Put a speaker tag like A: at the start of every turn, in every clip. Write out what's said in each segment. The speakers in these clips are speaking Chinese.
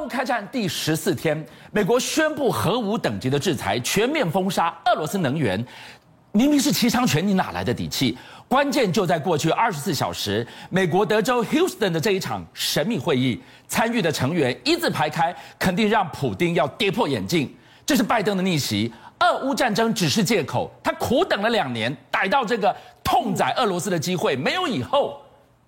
A: 乌开战第十四天，美国宣布核武等级的制裁，全面封杀俄罗斯能源。明明是七伤拳，你哪来的底气？关键就在过去二十四小时，美国德州 Houston 的这一场神秘会议，参与的成员一字排开，肯定让普丁要跌破眼镜。这是拜登的逆袭，俄乌战争只是借口，他苦等了两年，逮到这个痛宰俄罗斯的机会，没有以后。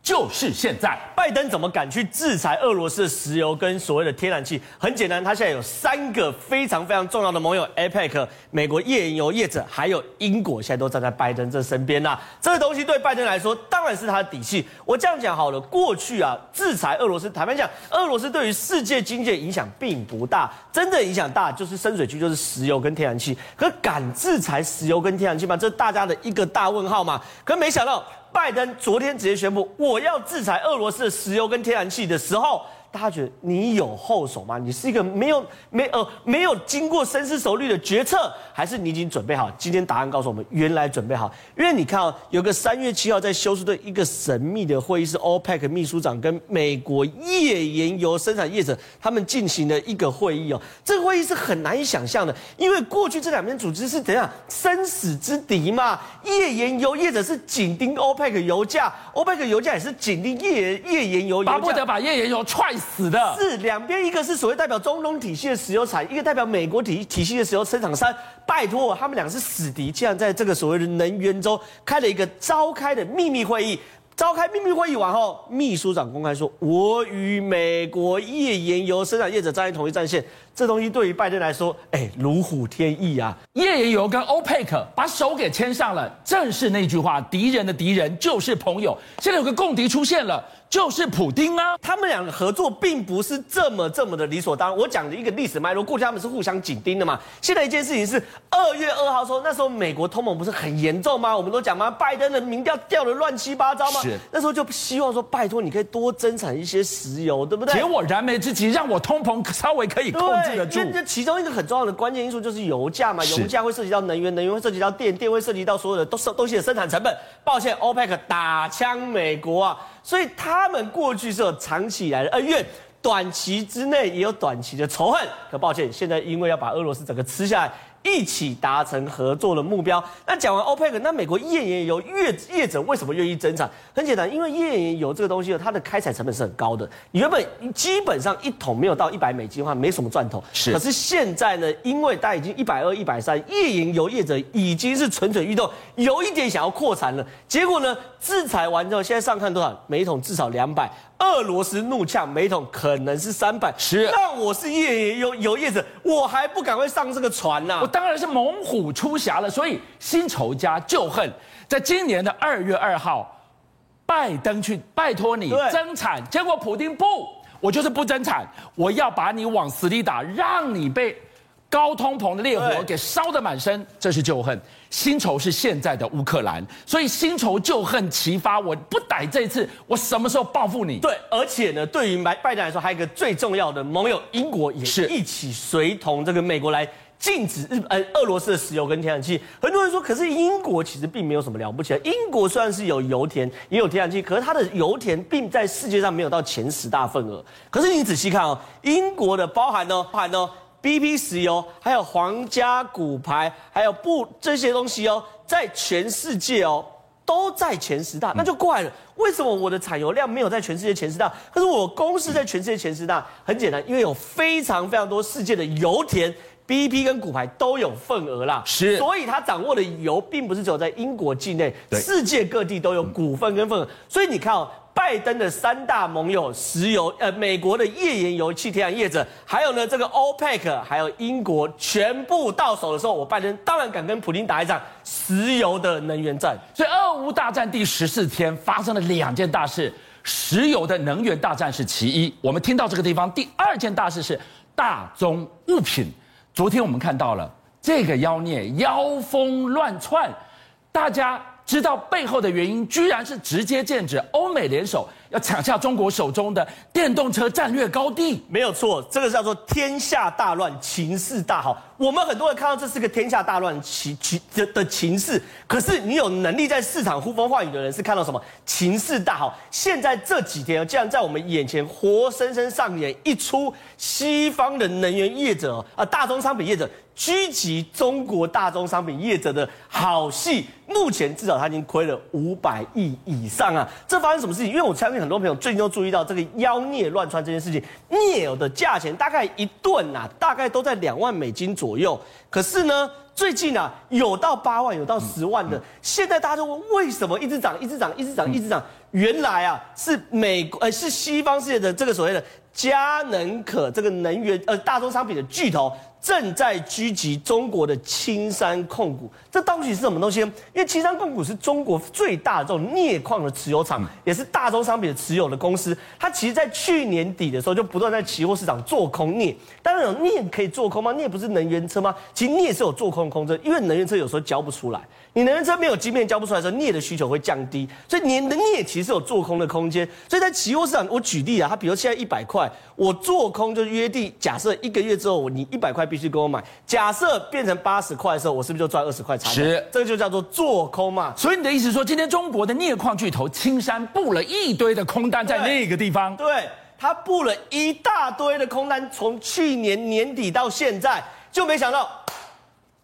A: 就是现在，
B: 拜登怎么敢去制裁俄罗斯的石油跟所谓的天然气？很简单，他现在有三个非常非常重要的盟友，APEC、美国页岩油业者，还有英国，现在都站在拜登这身边呐。这个东西对拜登来说，当然是他的底气。我这样讲好了，过去啊，制裁俄罗斯，坦白讲，俄罗斯对于世界经济的影响并不大，真的影响大就是深水区，就是石油跟天然气。可敢制裁石油跟天然气吗？这是大家的一个大问号嘛。可没想到。拜登昨天直接宣布，我要制裁俄罗斯的石油跟天然气的时候。大家觉得你有后手吗？你是一个没有没呃没有经过深思熟虑的决策，还是你已经准备好？今天答案告诉我们，原来准备好。因为你看哦，有个三月七号在休斯顿一个神秘的会议，是 OPEC 秘书长跟美国页岩油生产业者他们进行的一个会议哦。这个会议是很难以想象的，因为过去这两边组织是怎样生死之敌嘛？页岩油业者是紧盯 OPEC 油价，OPEC 油价也是紧盯页页岩油，
A: 巴不得把页岩油踹。死的
B: 是两边，一个是所谓代表中东体系的石油产，一个代表美国体体系的石油生产商。拜托，他们俩是死敌，竟然在这个所谓的能源周开了一个召开的秘密会议。召开秘密会议完后，秘书长公开说：“我与美国页岩油生产业者站在同一战线。”这东西对于拜登来说，哎，如虎添翼啊！
A: 页岩油跟 OPEC 把手给牵上了，正是那句话：敌人的敌人就是朋友。现在有个共敌出现了。就是普丁啊，
B: 他们两个合作并不是这么这么的理所当然。我讲的一个历史脉络，过去他们是互相紧盯的嘛。现在一件事情是二月二号说，那时候美国通膨不是很严重吗？我们都讲吗？拜登的民调掉的乱七八糟吗？
A: 是。
B: 那时候就希望说，拜托你可以多增产一些石油，对不对？
A: 解我燃眉之急，让我通膨稍微可以控制得住。
B: 这其中一个很重要的关键因素就是油价嘛，油价会涉及到能源，能源会涉及到电，电会涉及到所有的都东西的生产成本。抱歉，OPEC 打枪美国啊。所以他们过去是有长期以来的恩怨，短期之内也有短期的仇恨。可抱歉，现在因为要把俄罗斯整个吃下来。一起达成合作的目标。那讲完 OPEC，那美国页岩油业业者为什么愿意增产？很简单，因为页岩油这个东西它的开采成本是很高的。你原本基本上一桶没有到一百美金的话，没什么赚头。
A: 是。
B: 可是现在呢，因为大家已经一百二、一百三，页岩油业者已经是蠢蠢欲动，有一点想要扩产了。结果呢，制裁完之后，现在上看多少？每一桶至少两百。俄罗斯怒呛，每桶可能是三百。
A: 是。
B: 那我是页岩油油业者，我还不赶快上这个船呐、啊？
A: 我当然是猛虎出柙了。所以新仇加旧恨，在今年的二月二号，拜登去拜托你增产，结果普丁不，我就是不增产，我要把你往死里打，让你被。高通膨的烈火给烧得满身，这是旧恨；新仇是现在的乌克兰，所以新仇旧恨齐发。我不逮这一次，我什么时候报复你？
B: 对，而且呢，对于拜拜登来说，还有一个最重要的盟友英国也是一起随同这个美国来禁止日呃俄罗斯的石油跟天然气。很多人说，可是英国其实并没有什么了不起的。英国虽然是有油田也有天然气，可是它的油田并在世界上没有到前十大份额。可是你仔细看哦，英国的包含呢，包含呢。BP 石油，还有皇家骨牌，还有布这些东西哦，在全世界哦都在前十大，那就怪了。为什么我的产油量没有在全世界前十大？可是我公司在全世界前十大，很简单，因为有非常非常多世界的油田，BP 跟股牌都有份额啦。
A: 是，
B: 所以他掌握的油并不是只有在英国境内，世界各地都有股份跟份额。所以你看哦。拜登的三大盟友，石油，呃，美国的页岩油气天然业者，还有呢，这个 OPEC，还有英国，全部到手的时候，我拜登当然敢跟普京打一场石油的能源战。
A: 所以，俄乌大战第十四天发生了两件大事，石油的能源大战是其一。我们听到这个地方，第二件大事是大宗物品。昨天我们看到了这个妖孽妖风乱窜，大家。知道背后的原因，居然是直接剑指欧美联手要抢下中国手中的电动车战略高地。
B: 没有错，这个叫做天下大乱，情势大好。我们很多人看到这是个天下大乱情情的的情势，可是你有能力在市场呼风唤雨的人是看到什么？情势大好。现在这几天竟然在我们眼前活生生上演一出西方的能源业者啊，大宗商品业者。狙击中国大宗商品业者的好戏，目前至少他已经亏了五百亿以上啊！这发生什么事情？因为我相信很多朋友最近都注意到这个妖孽乱窜这件事情，镍油的价钱大概一吨啊，大概都在两万美金左右。可是呢，最近啊，有到八万，有到十万的。现在大家都问，为什么一直涨，一直涨，一直涨，一直涨？原来啊，是美国呃，是西方世界的这个所谓的佳能可这个能源呃大宗商品的巨头。正在狙击中国的青山控股，这到底是什么东西？因为青山控股是中国最大的这种镍矿的持有厂，也是大宗商品的持有的公司。它其实，在去年底的时候，就不断在期货市场做空镍。当然，有镍可以做空吗？镍不是能源车吗？其实镍是有做空的空间，因为能源车有时候交不出来。你能源车没有晶片交不出来的时候，镍的需求会降低，所以你的镍其实有做空的空间。所以在期货市场，我举例啊，它比如现在一百块，我做空就约定，假设一个月之后，你一百块必须给我买。假设变成八十块的时候，我是不是就赚二十块差价？
A: 是，
B: 这个就叫做做空嘛。
A: 所以你的意思说，今天中国的镍矿巨头青山布了一堆的空单在那个地方？
B: 对，对，他布了一大堆的空单，从去年年底到现在，就没想到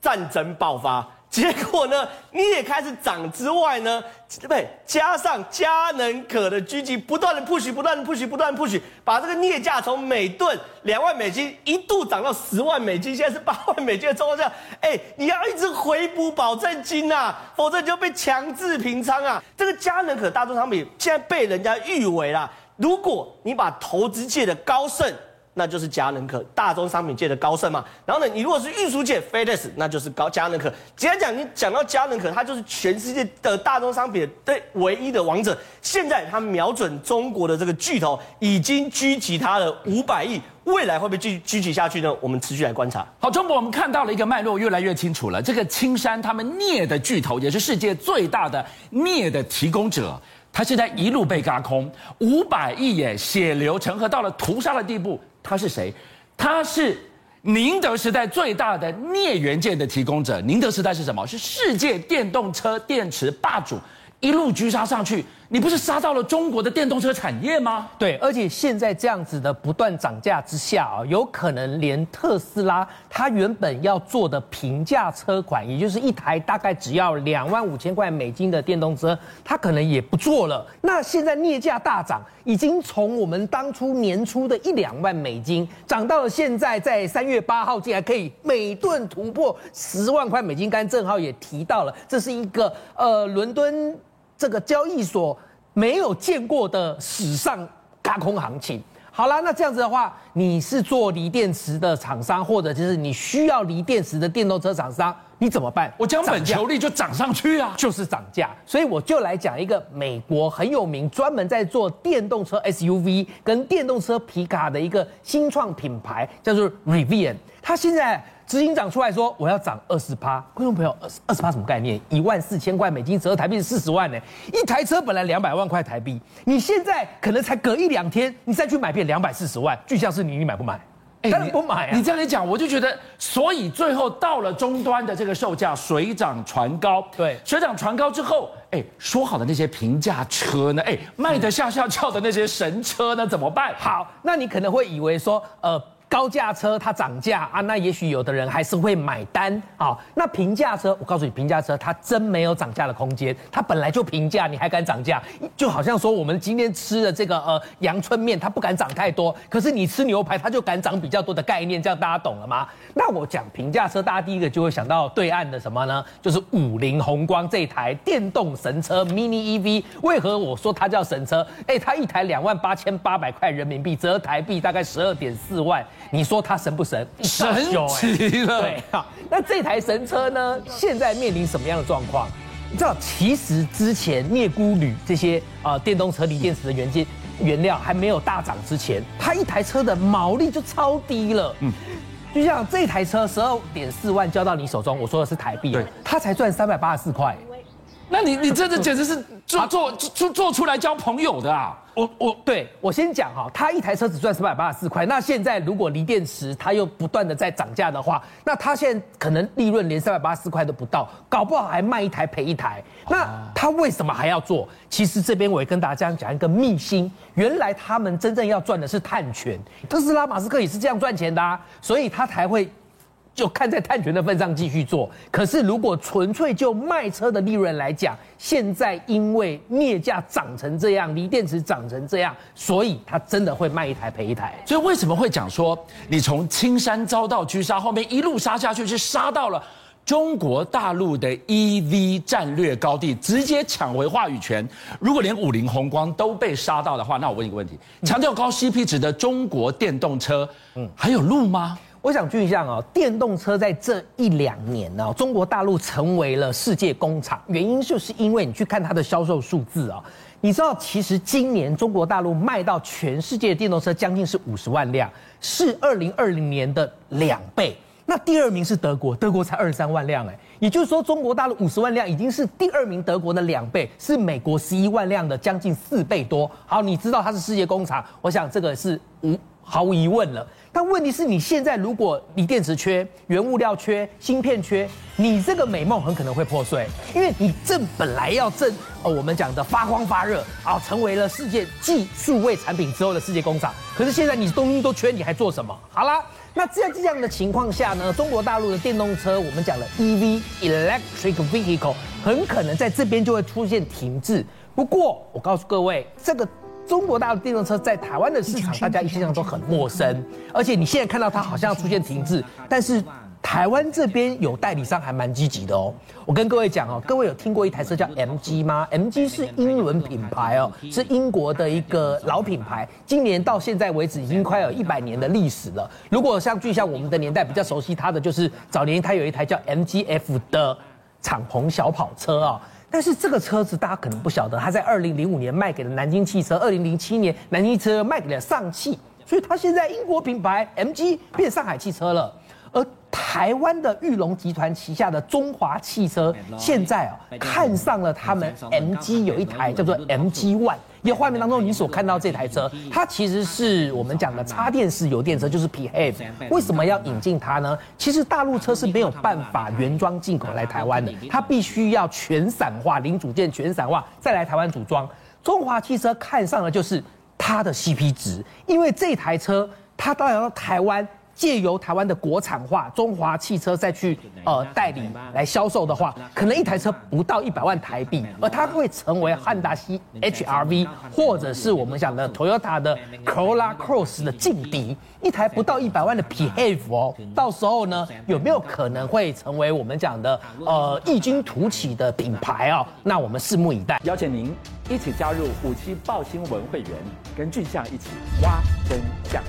B: 战争爆发。结果呢，镍也开始涨之外呢，对不对？加上嘉能可的狙击，不断的 push，不断的 push，不断的 push，把这个镍价从每吨两万美金一度涨到十万美金，现在是八万美金的状况下，哎，你要一直回补保证金啊，否则你就被强制平仓啊。这个嘉能可大宗商品现在被人家誉为啦，如果你把投资界的高盛。那就是佳能可大宗商品界的高盛嘛，然后呢，你如果是运输界 FedEx，那就是高佳能可。简单讲你讲到佳能可，它就是全世界的大宗商品的唯一的王者。现在他瞄准中国的这个巨头，已经狙击他了五百亿，未来会不会继续狙击下去呢？我们持续来观察。
A: 好，中国我们看到了一个脉络越来越清楚了。这个青山他们镍的巨头，也是世界最大的镍的提供者，他现在一路被轧空，五百亿耶，血流成河到了屠杀的地步。他是谁？他是宁德时代最大的镍元件的提供者。宁德时代是什么？是世界电动车电池霸主。一路狙杀上去，你不是杀到了中国的电动车产业吗？
C: 对，而且现在这样子的不断涨价之下啊，有可能连特斯拉它原本要做的平价车款，也就是一台大概只要两万五千块美金的电动车，它可能也不做了。那现在镍价大涨，已经从我们当初年初的一两万美金，涨到了现在在三月八号竟然可以每吨突破十万块美金。刚正好也提到了，这是一个呃伦敦。这个交易所没有见过的史上轧空行情。好了，那这样子的话，你是做锂电池的厂商，或者就是你需要锂电池的电动车厂商，你怎么办？
A: 我将本求利就涨上去啊，
C: 就是涨价。所以我就来讲一个美国很有名、专门在做电动车 SUV 跟电动车皮卡的一个新创品牌，叫做 Rivian。它现在。执行长出来说：“我要涨二十趴。”观众朋友，二十二十趴什么概念？一万四千块美金折合台币是四十万呢。一台车本来两百万块台币，你现在可能才隔一两天，你再去买变两百四十万。巨像是你，你买不买？当然不买啊！
A: 你这样一讲，我就觉得，所以最后到了终端的这个售价水涨船高。
C: 对，
A: 水涨船高之后，哎，说好的那些平价车呢？哎，卖得下下叫的那些神车呢？怎么办？
C: 好，那你可能会以为说，呃。高价车它涨价啊，那也许有的人还是会买单啊。那平价车，我告诉你，平价车它真没有涨价的空间，它本来就平价，你还敢涨价？就好像说我们今天吃的这个呃阳春面，它不敢涨太多，可是你吃牛排，它就敢涨比较多的概念，这样大家懂了吗？那我讲平价车，大家第一个就会想到对岸的什么呢？就是五菱宏光这台电动神车 Mini EV。为何我说它叫神车？哎，它一台两万八千八百块人民币，折台币大概十二点四万。你说它神不神？
A: 神奇了。
C: 对，啊，那这台神车呢？现在面临什么样的状况？你知道，其实之前镍钴铝这些啊、呃、电动车锂电池的原件原料还没有大涨之前，它一台车的毛利就超低了。嗯，就像这台车十二点四万交到你手中，我说的是台币，对，它才赚三百八十四块。
A: 那你你这这简直是做做做做出来交朋友的啊！
C: 我我对我先讲哈，他一台车只赚三百八十四块，那现在如果锂电池它又不断的在涨价的话，那他现在可能利润连三百八十四块都不到，搞不好还卖一台赔一台。那他为什么还要做？其实这边我也跟大家讲一个秘辛，原来他们真正要赚的是碳权，特斯拉马斯克也是这样赚钱的啊，所以他才会。就看在碳权的份上继续做，可是如果纯粹就卖车的利润来讲，现在因为镍价涨成这样，锂电池涨成这样，所以他真的会卖一台赔一台。
A: 所以为什么会讲说，你从青山遭到狙杀，后面一路杀下去，是杀到了中国大陆的 EV 战略高地，直接抢回话语权。如果连五菱宏光都被杀到的话，那我问一个问题：强调高 CP 值的中国电动车，嗯，还有路吗？
C: 我想注意一下哦，电动车在这一两年呢，中国大陆成为了世界工厂，原因就是因为你去看它的销售数字啊，你知道其实今年中国大陆卖到全世界电动车将近是五十万辆，是二零二零年的两倍。那第二名是德国，德国才二十三万辆，哎，也就是说中国大陆五十万辆已经是第二名德国的两倍，是美国十一万辆的将近四倍多。好，你知道它是世界工厂，我想这个是无毫无疑问了。但问题是你现在如果锂电池缺、原物料缺、芯片缺，你这个美梦很可能会破碎，因为你正本来要正呃我们讲的发光发热啊，成为了世界继数位产品之后的世界工厂。可是现在你东西都缺，你还做什么？好啦，那在这样的情况下呢，中国大陆的电动车，我们讲的 EV（Electric Vehicle） 很可能在这边就会出现停滞。不过我告诉各位，这个。中国大陆电动车在台湾的市场，大家一向都很陌生，而且你现在看到它好像要出现停滞，但是台湾这边有代理商还蛮积极的哦。我跟各位讲哦，各位有听过一台车叫 MG 吗？MG 是英伦品牌哦，是英国的一个老品牌，今年到现在为止已经快有一百年的历史了。如果像就像我们的年代比较熟悉它的，就是早年它有一台叫 MGF 的敞篷小跑车啊。但是这个车子大家可能不晓得，它在二零零五年卖给了南京汽车，二零零七年南京汽车卖给了上汽，所以它现在英国品牌 MG 变上海汽车了，而。台湾的裕隆集团旗下的中华汽车现在啊看上了他们 MG 有一台叫做 MG One，因为画面当中你所看到这台车，它其实是我们讲的插电式油电车，就是 PHEV。为什么要引进它呢？其实大陆车是没有办法原装进口来台湾的，它必须要全散化，零组件全散化再来台湾组装。中华汽车看上的就是它的 CP 值，因为这台车它到了台湾。借由台湾的国产化，中华汽车再去呃代理来销售的话，可能一台车不到一百万台币，而它会成为汉达西 HRV 或者是我们讲的 Toyota 的 Corolla Cross 的劲敌，一台不到一百万的 PHEV 哦，到时候呢有没有可能会成为我们讲的呃异军突起的品牌哦？那我们拭目以待。
A: 邀请您一起加入五七报新闻会员，跟俊相一起挖真相。